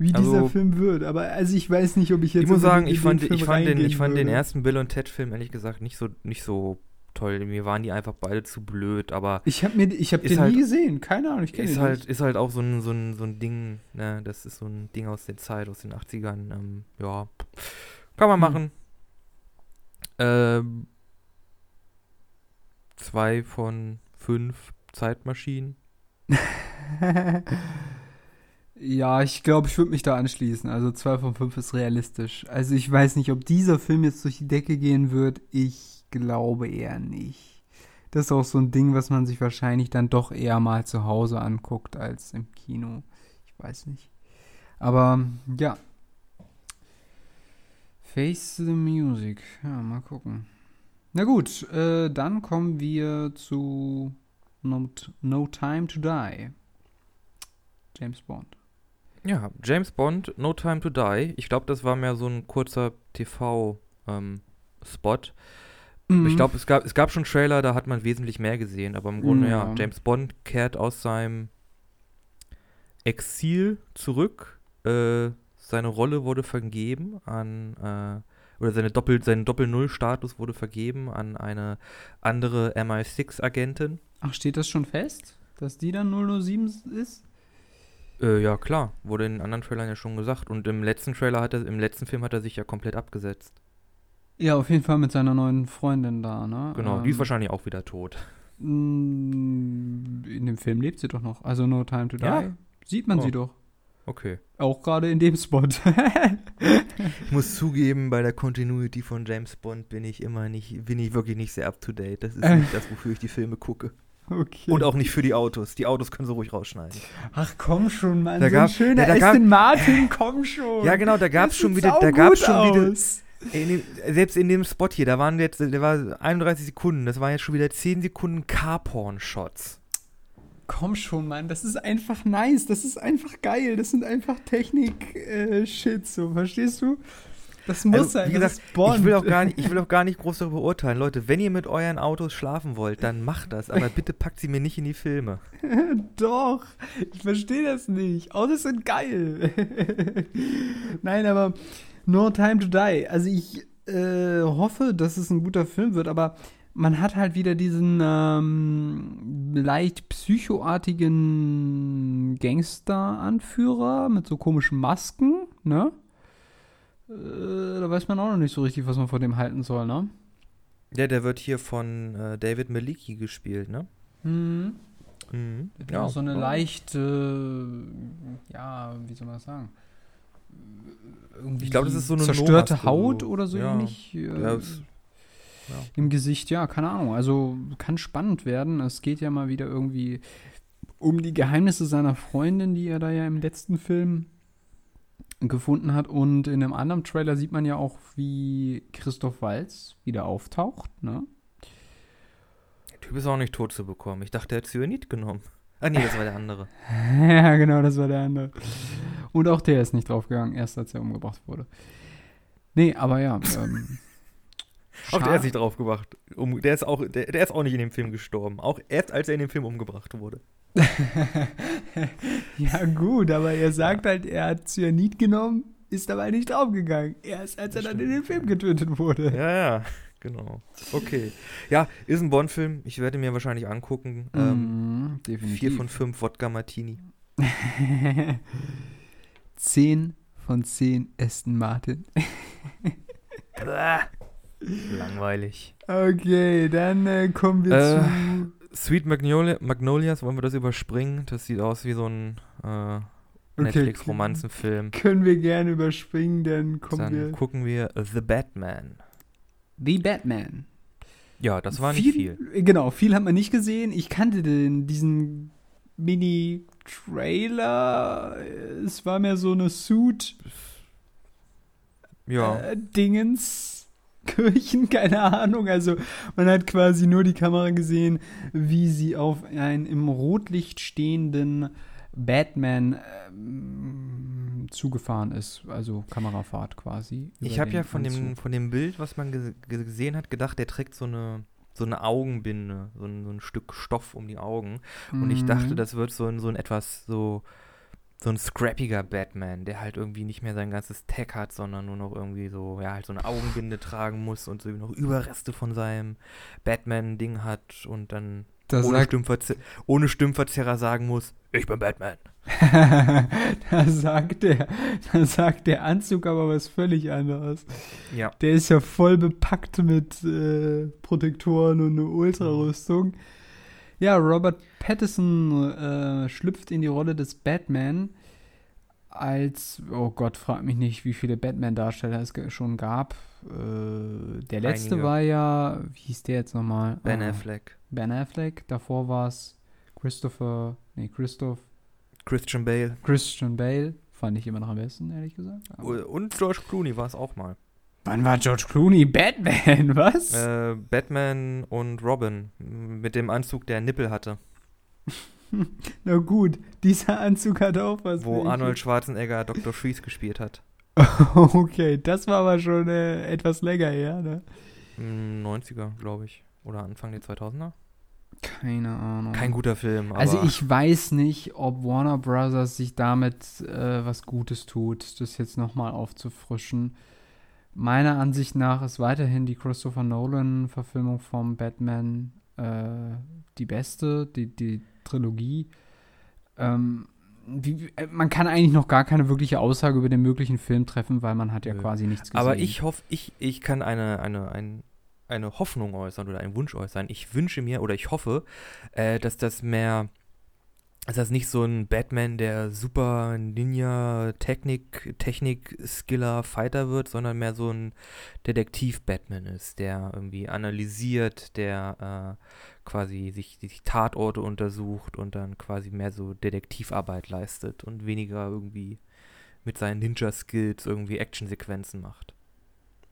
wie Also- dieser Film wird. Aber also ich weiß nicht, ob ich jetzt. Ich muss sagen, ich fand, Film ich fand, den, ich fand den ersten Bill und Ted Film ehrlich gesagt nicht so, nicht so toll. Mir waren die einfach beide zu blöd, aber Ich habe mir, ich habe den halt- nie gesehen. Keine Ahnung, ich kenne ist ihn halt, nicht. ist halt auch so ein, so ein, so ein Ding, ne, das ist so ein Ding aus der Zeit, aus den 80ern. Ähm, ja. Kann man Hm. machen. Ähm, zwei von fünf Zeitmaschinen. Ja, ich glaube, ich würde mich da anschließen. Also 2 von 5 ist realistisch. Also ich weiß nicht, ob dieser Film jetzt durch die Decke gehen wird. Ich glaube eher nicht. Das ist auch so ein Ding, was man sich wahrscheinlich dann doch eher mal zu Hause anguckt als im Kino. Ich weiß nicht. Aber ja. Face the Music. Ja, mal gucken. Na gut, äh, dann kommen wir zu No, no Time to Die. James Bond. Ja, James Bond, No Time to Die. Ich glaube, das war mehr so ein kurzer TV-Spot. Mhm. Ich glaube, es gab, es gab schon Trailer, da hat man wesentlich mehr gesehen, aber im Grunde, ja, Ja. James Bond kehrt aus seinem Exil zurück. Äh, seine Rolle wurde vergeben an, äh, oder seine Doppel, sein Doppel-Null-Status wurde vergeben an eine andere MI6-Agentin. Ach, steht das schon fest? Dass die dann 007 ist? Äh, ja, klar, wurde in anderen Trailern ja schon gesagt. Und im letzten Trailer hat er, im letzten Film hat er sich ja komplett abgesetzt. Ja, auf jeden Fall mit seiner neuen Freundin da, ne? Genau, die ist Ähm, wahrscheinlich auch wieder tot. mm, In dem Film lebt sie doch noch. Also No Time to Die. Ja? Sieht man Oh. sie doch. Okay. Auch gerade in dem Spot. Ich muss zugeben, bei der Continuity von James Bond bin ich immer nicht, bin ich wirklich nicht sehr up to date. Das ist nicht das, wofür ich die Filme gucke. okay. Und auch nicht für die Autos. Die Autos können sie ruhig rausschneiden. Ach komm schon, Mann. Da so gab- ein schöner ja, Aston Martin, komm schon. Ja, genau, da gab es schon wieder, da gab es schon wieder, in dem, selbst in dem Spot hier, da waren jetzt, da war 31 Sekunden, das waren jetzt schon wieder 10 Sekunden Carporn-Shots. Komm schon, Mann. Das ist einfach nice. Das ist einfach geil. Das sind einfach Technik-Shit, so. Verstehst du? Das muss Also, sein. wie gesagt, ich will, auch gar nicht, ich will auch gar nicht groß darüber urteilen. Leute, wenn ihr mit euren Autos schlafen wollt, dann macht das. Aber bitte packt sie mir nicht in die Filme. Doch, ich verstehe das nicht. Autos sind geil. Nein, aber No Time to Die. Also ich äh, hoffe, dass es ein guter Film wird, aber man hat halt wieder diesen ähm, leicht psychoartigen Gangster-Anführer mit so komischen Masken, ne? Äh, da weiß man auch noch nicht so richtig, was man von dem halten soll, ne? Ja, der wird hier von äh, David Maliki gespielt, ne? Mhm. Mhm. Ja, so eine leichte, ja, wie soll man das sagen? Irgendwie Ich glaube, das ist so eine zerstörte Haut oder so Ja. ähnlich äh, Ja, es- ja. im Gesicht. Ja, keine Ahnung. Also kann spannend werden. Es geht ja mal wieder irgendwie um die Geheimnisse seiner Freundin, die er da ja im letzten Film gefunden hat. Und in einem anderen Trailer sieht man ja auch, wie Christoph Walz wieder auftaucht. Ne? Der Typ ist auch nicht tot zu bekommen. Ich dachte, er hat Cyanid genommen. Ah, nee, das war der andere. Ja, genau, das war der andere. Und auch der ist nicht draufgegangen, erst als er umgebracht wurde. Nee, aber ja. Ähm, Auch der ist nicht drauf gemacht. Um, der, ist auch, der, der ist auch nicht in dem Film gestorben. Auch erst als er in dem Film umgebracht wurde. ja, gut, aber er sagt halt, er hat Cyanid genommen, ist dabei nicht draufgegangen. Erst als er dann in den Film getötet wurde. Ja, ja, genau. Okay. Ja, ist ein Bond-Film. Ich werde mir wahrscheinlich angucken. Ähm, Mhm, vier von fünf Wodka Martini. Zehn von zehn Aston Martin. Langweilig. Okay, dann äh, kommen wir Äh, zu. Sweet Magnolia, Magnolias, wollen wir das überspringen? Das sieht aus wie so ein äh, Netflix-Romanzenfilm. Können wir gerne überspringen, dann kommen Dann wir. gucken wir The Batman. The Batman. Ja, das war nicht viel. Genau, viel hat man nicht gesehen. Ich kannte den, diesen Mini-Trailer. Es war mehr so eine Suit. Ja. äh, Dingens. Kirchen, keine Ahnung. Also man hat quasi nur die Kamera gesehen, wie sie auf einen im Rotlicht stehenden Batman ähm, zugefahren ist. Also Kamerafahrt quasi. Ich habe ja von dem, von dem Bild, was man ge ge- gesehen hat, gedacht, der trägt so eine, so eine Augenbinde, so ein, so ein Stück Stoff um die Augen. Und ich dachte, Mhm. das wird so ein, so ein etwas so, so ein scrappiger Batman, der halt irgendwie nicht mehr sein ganzes Tag hat, sondern nur noch irgendwie so, ja, halt so eine Augenbinde tragen muss und so noch Überreste von seinem Batman-Ding hat und dann Da ohne, Stimmverze ohne Stimmverzerrer sagen muss, ich bin Batman. da sagt der, da sagt der Anzug aber was völlig anderes. Ja. Der ist ja voll bepackt mit äh, Protektoren und eine Ultrarüstung. Ja, Robert Pattinson äh, schlüpft in die Rolle des Batman als, oh Gott, frag mich nicht, wie viele Batman-Darsteller es schon gab. Äh, der letzte Einige. war ja, wie hieß der jetzt nochmal? Ben Ah, Affleck. Ben Affleck. Davor war es Christopher, nee, Christoph, Christian Bale. Christian Bale. Fand ich immer noch am besten, ehrlich gesagt. Aber- Und George Clooney war es auch mal. Wann war George Clooney Batman? Was? Äh, Batman und Robin mit dem Anzug, der Nippel hatte. Na gut, dieser Anzug hat auch was. Wo. Arnold Schwarzenegger Dr. Freeze gespielt hat. okay, das war aber schon äh, etwas länger her, ne? Im 90er, glaube ich. Oder Anfang der 2000er. Keine Ahnung. Kein guter Film, aber also ich weiß nicht, ob Warner Brothers sich damit äh, was Gutes tut, das jetzt nochmal aufzufrischen. Meiner Ansicht nach ist weiterhin die Christopher Nolan-Verfilmung vom Batman äh, die beste, die, die Trilogie. Ähm, wie, äh, man kann eigentlich noch gar keine wirkliche Aussage über den möglichen Film treffen, weil man hat ja Nö. quasi nichts gesehen. Aber ich hoffe, ich, ich kann eine, eine, ein, eine Hoffnung äußern oder einen Wunsch äußern. Ich wünsche mir oder ich hoffe, äh, dass das mehr, dass das nicht so ein Batman, der super Ninja Technik, Technik-Skiller Fighter wird, sondern mehr so ein Detektiv-Batman ist, der irgendwie analysiert, der äh, quasi sich, sich Tatorte untersucht und dann quasi mehr so Detektivarbeit leistet und weniger irgendwie mit seinen Ninja-Skills irgendwie Actionsequenzen macht.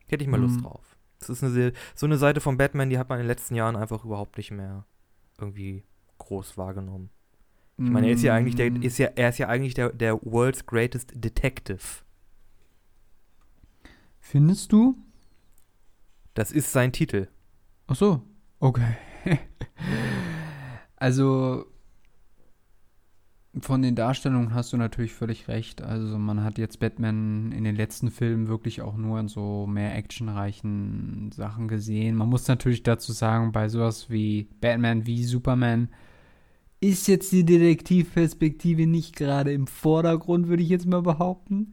Hätte ich mal Lust Mhm. drauf. Das ist eine, so eine Seite von Batman, die hat man in den letzten Jahren einfach überhaupt nicht mehr irgendwie groß wahrgenommen. Ich meine, er ist ja eigentlich der, Mm, ist ja, er ist ja eigentlich der, der World's Greatest Detective. Findest du? Das ist sein Titel. Ach so, okay. also von den Darstellungen hast du natürlich völlig recht. Also man hat jetzt Batman in den letzten Filmen wirklich auch nur in so mehr actionreichen Sachen gesehen. Man muss natürlich dazu sagen, bei sowas wie Batman wie Superman ist jetzt die Detektivperspektive nicht gerade im Vordergrund, würde ich jetzt mal behaupten.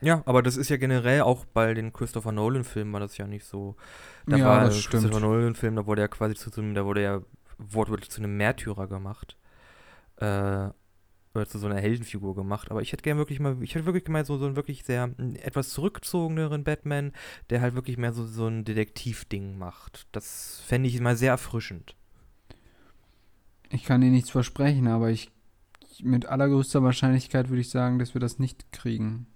Ja, aber das ist ja generell auch bei den Christopher Nolan-Filmen war das ja nicht so. Da Ja, war das ein stimmt. Christopher Nolan-Film, da wurde er quasi zu so einem, da wurde er wortwörtlich zu einem Märtyrer gemacht. Äh, oder zu so einer Heldenfigur gemacht. Aber ich hätte gerne wirklich mal, ich hätte wirklich mal so, so einen wirklich sehr etwas zurückgezogeneren Batman, der halt wirklich mehr so, so ein Detektiv-Ding macht. Das fände ich mal sehr erfrischend. Ich kann dir nichts versprechen, aber ich mit allergrößter Wahrscheinlichkeit würde ich sagen, dass wir das nicht kriegen.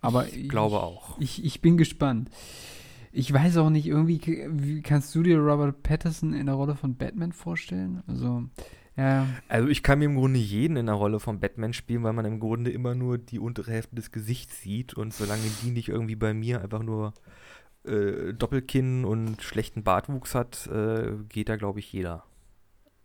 Aber ich glaube auch. Ich, ich bin gespannt. Ich weiß auch nicht, irgendwie, wie kannst du dir Robert Pattinson in der Rolle von Batman vorstellen? Also, ja, Also ich kann mir im Grunde jeden in der Rolle von Batman spielen, weil man im Grunde immer nur die untere Hälfte des Gesichts sieht und solange die nicht irgendwie bei mir einfach nur äh, Doppelkinn und schlechten Bartwuchs hat, äh, geht da glaube ich jeder.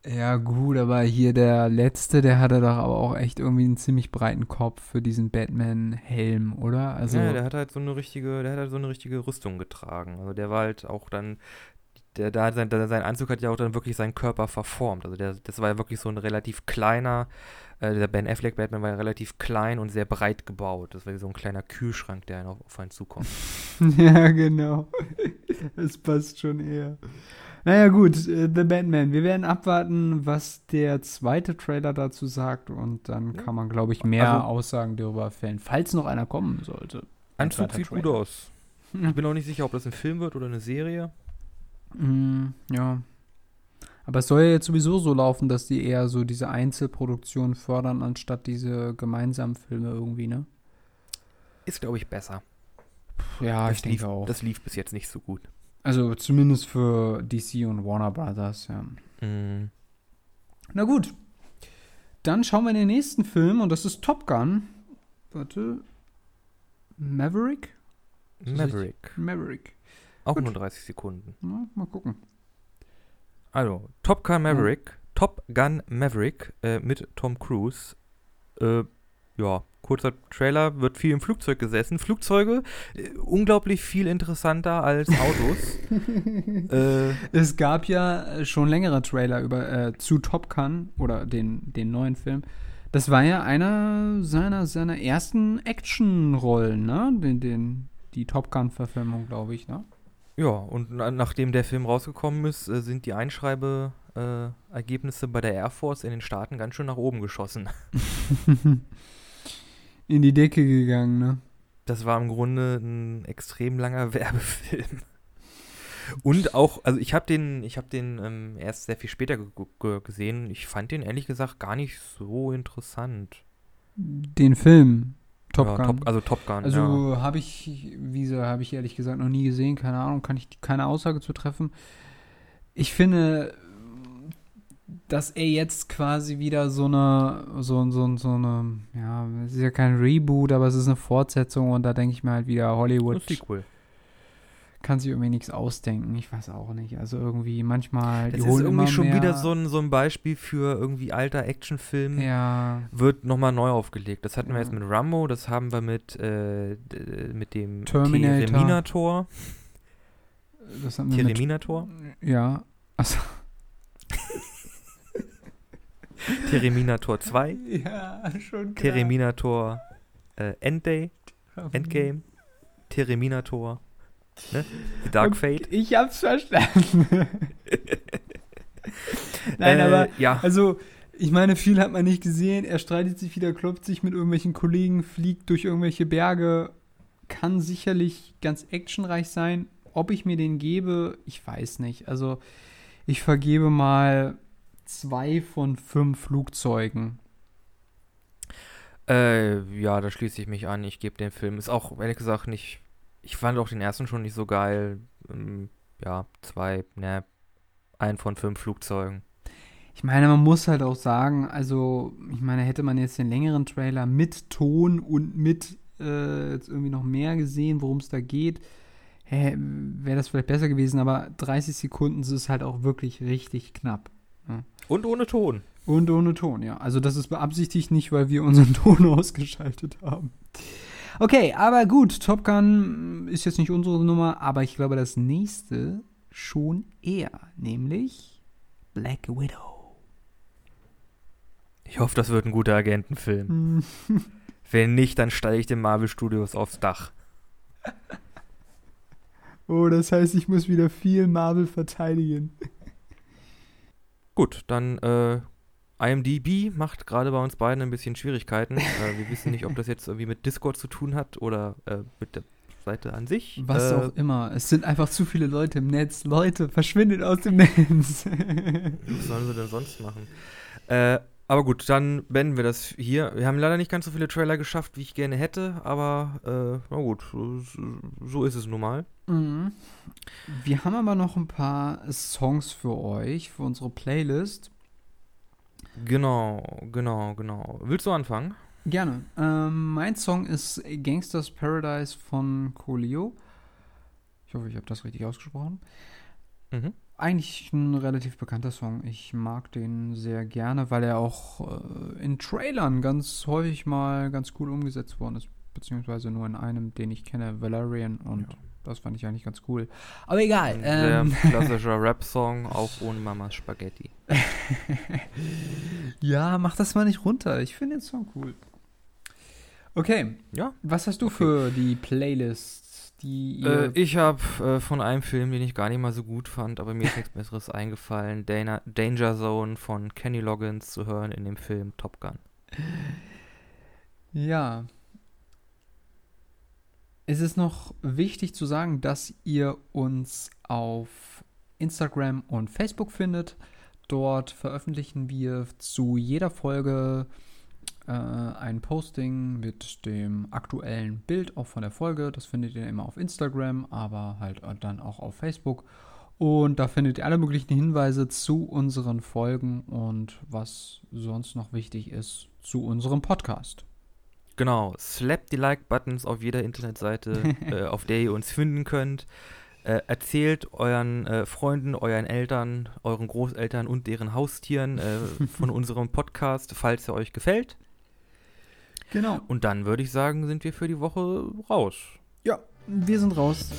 Ja gut, aber hier der letzte, der hatte doch aber auch echt irgendwie einen ziemlich breiten Kopf für diesen Batman-Helm, oder? Also, ja, der hat halt so eine richtige, der hat halt so eine richtige Rüstung getragen. Also der war halt auch dann, der, da sein, der, sein Anzug hat ja auch dann wirklich seinen Körper verformt. Also der, das war ja wirklich so ein relativ kleiner, äh, der Ben Affleck Batman war ja relativ klein und sehr breit gebaut. Das war wie so ein kleiner Kühlschrank, der auf, auf einen zukommt. Ja, genau. Das passt schon eher. Naja, gut, äh, The Batman. Wir werden abwarten, was der zweite Trailer dazu sagt und dann kann man, glaube ich, mehr Also- Aussagen darüber fällen, falls noch einer kommen sollte. Ein Anzug sieht gut Trailer. aus. Ich bin auch nicht sicher, ob das ein Film wird oder eine Serie. Mm, ja. Aber es soll ja jetzt sowieso so laufen, dass die eher so diese Einzelproduktion fördern, anstatt diese gemeinsamen Filme irgendwie, ne? Ist, glaube ich, besser. Ja, das ich denke lief, auch. Das lief bis jetzt nicht so gut. Also zumindest für DC und Warner Brothers, ja. Mm. Na gut. Dann schauen wir in den nächsten Film und das ist Top Gun. Warte. Maverick? Maverick. Maverick. Auch Gut. nur 30 Sekunden. Na, mal gucken. Also, Top Gun Maverick. Top Gun Maverick äh, mit Tom Cruise. Äh, ja, kurzer Trailer, wird viel im Flugzeug gesessen. Flugzeuge, äh, unglaublich viel interessanter als Autos. äh, Es gab ja schon längere Trailer über, äh, zu Top Gun oder den, den neuen Film. Das war ja einer seiner, seiner ersten Actionrollen, ne? Den, den, die Top Gun-Verfilmung, glaube ich, ne? ja, und na, nachdem der Film rausgekommen ist, äh, sind die Einschreibeergebnisse äh, Ergebnisse bei der Air Force in den Staaten ganz schön nach oben geschossen. In die Decke gegangen, ne? Das war im Grunde ein extrem langer Werbefilm. Und auch, also ich habe den, ich habe den ähm, erst sehr viel später ge ge gesehen. Ich fand den ehrlich gesagt gar nicht so interessant. Den Film Top ja, Gun. Top, also Top Gun. ja. Also habe ich, wie habe ich ehrlich gesagt noch nie gesehen, keine Ahnung, kann ich keine Aussage zu treffen. Ich finde, dass er jetzt quasi wieder so eine, so, so, so eine, ja, es ist ja kein Reboot, aber es ist eine Fortsetzung und da denke ich mir halt wieder, Hollywood Sequel. kann sich irgendwie nichts ausdenken. Ich weiß auch nicht. Also irgendwie manchmal, die Das ist irgendwie schon wieder so ein, so ein Beispiel für irgendwie alter Actionfilm. Ja, Wird nochmal neu aufgelegt. Das hatten wir Ja. jetzt mit Rambo, das haben wir mit, äh, mit dem Terminator. Terminator. das haben wir mit, Terminator? Ja, also, Terminator 2. ja, schon klar. Terminator äh, Endday, Endgame. Terminator. Ne? The Dark Okay, Fate. Ich hab's verstanden. Nein, Äh, aber Ja. Also, ich meine, viel hat man nicht gesehen. Er streitet sich wieder, klopft sich mit irgendwelchen Kollegen, fliegt durch irgendwelche Berge. Kann sicherlich ganz actionreich sein. Ob ich mir den gebe, ich weiß nicht. Also, ich vergebe mal zwei von fünf Flugzeugen. Äh, ja, da schließe ich mich an. Ich gebe den Film. Ist auch, ehrlich gesagt, nicht. Ich fand auch den ersten schon nicht so geil. Ähm, ja, zwei, ne, ein von fünf Flugzeugen. Ich meine, man muss halt auch sagen, also, ich meine, hätte man jetzt den längeren Trailer mit Ton und mit äh, jetzt irgendwie noch mehr gesehen, worum es da geht, wäre das vielleicht besser gewesen, aber 30 Sekunden ist halt auch wirklich richtig knapp. Und ohne Ton. Und ohne Ton, ja. Also das ist beabsichtigt nicht, weil wir unseren Ton ausgeschaltet haben. Okay, aber gut, Top Gun ist jetzt nicht unsere Nummer, aber ich glaube, das nächste schon eher, nämlich Black Widow. Ich hoffe, das wird ein guter Agentenfilm. Wenn nicht, dann steige ich den Marvel Studios aufs Dach. Oh, das heißt, ich muss wieder viel Marvel verteidigen. Gut, dann äh, IMDb macht gerade bei uns beiden ein bisschen Schwierigkeiten. äh, wir wissen nicht, ob das jetzt irgendwie mit Discord zu tun hat oder äh, mit der Seite an sich. Was äh, auch immer. Es sind einfach zu viele Leute im Netz. Leute, verschwindet aus dem Netz. Was sollen wir denn sonst machen? Äh, aber gut, dann beenden wir das hier. Wir haben leider nicht ganz so viele Trailer geschafft, wie ich gerne hätte, aber äh, na gut, so, so ist es nun mal. Mhm. Wir haben aber noch ein paar Songs für euch, für unsere Playlist. Genau, genau, genau. Willst du anfangen? Gerne. Ähm, mein Song ist Gangsters Paradise von Coolio. Ich hoffe, ich habe das richtig ausgesprochen. Mhm. Eigentlich ein relativ bekannter Song. Ich mag den sehr gerne, weil er auch äh, in Trailern ganz häufig mal ganz cool umgesetzt worden ist. Beziehungsweise nur in einem, den ich kenne, Valerian. Und Ja. das fand ich eigentlich ganz cool. Aber egal. Ein Ähm, klassischer Rap-Song, auch ohne Mamas Spaghetti. ja, mach das mal nicht runter. Ich finde den Song cool. Okay, Ja. was hast du Okay. für die Playlist, die ihr Äh, ich habe äh, von einem Film, den ich gar nicht mal so gut fand, aber mir ist nichts Besseres eingefallen, Dana, Danger Zone von Kenny Loggins zu hören in dem Film Top Gun. Ja. Es ist noch wichtig zu sagen, dass ihr uns auf Instagram und Facebook findet. Dort veröffentlichen wir zu jeder Folge äh, ein Posting mit dem aktuellen Bild auch von der Folge. Das findet ihr immer auf Instagram, aber halt dann auch auf Facebook. Und da findet ihr alle möglichen Hinweise zu unseren Folgen und was sonst noch wichtig ist zu unserem Podcast. Genau, slap die Like-Buttons auf jeder Internetseite, äh, auf der ihr uns finden könnt. Äh, erzählt euren äh, Freunden, euren Eltern, euren Großeltern und deren Haustieren äh, von unserem Podcast, falls er euch gefällt. Genau. Und dann würde ich sagen, sind wir für die Woche raus. Ja, wir sind raus.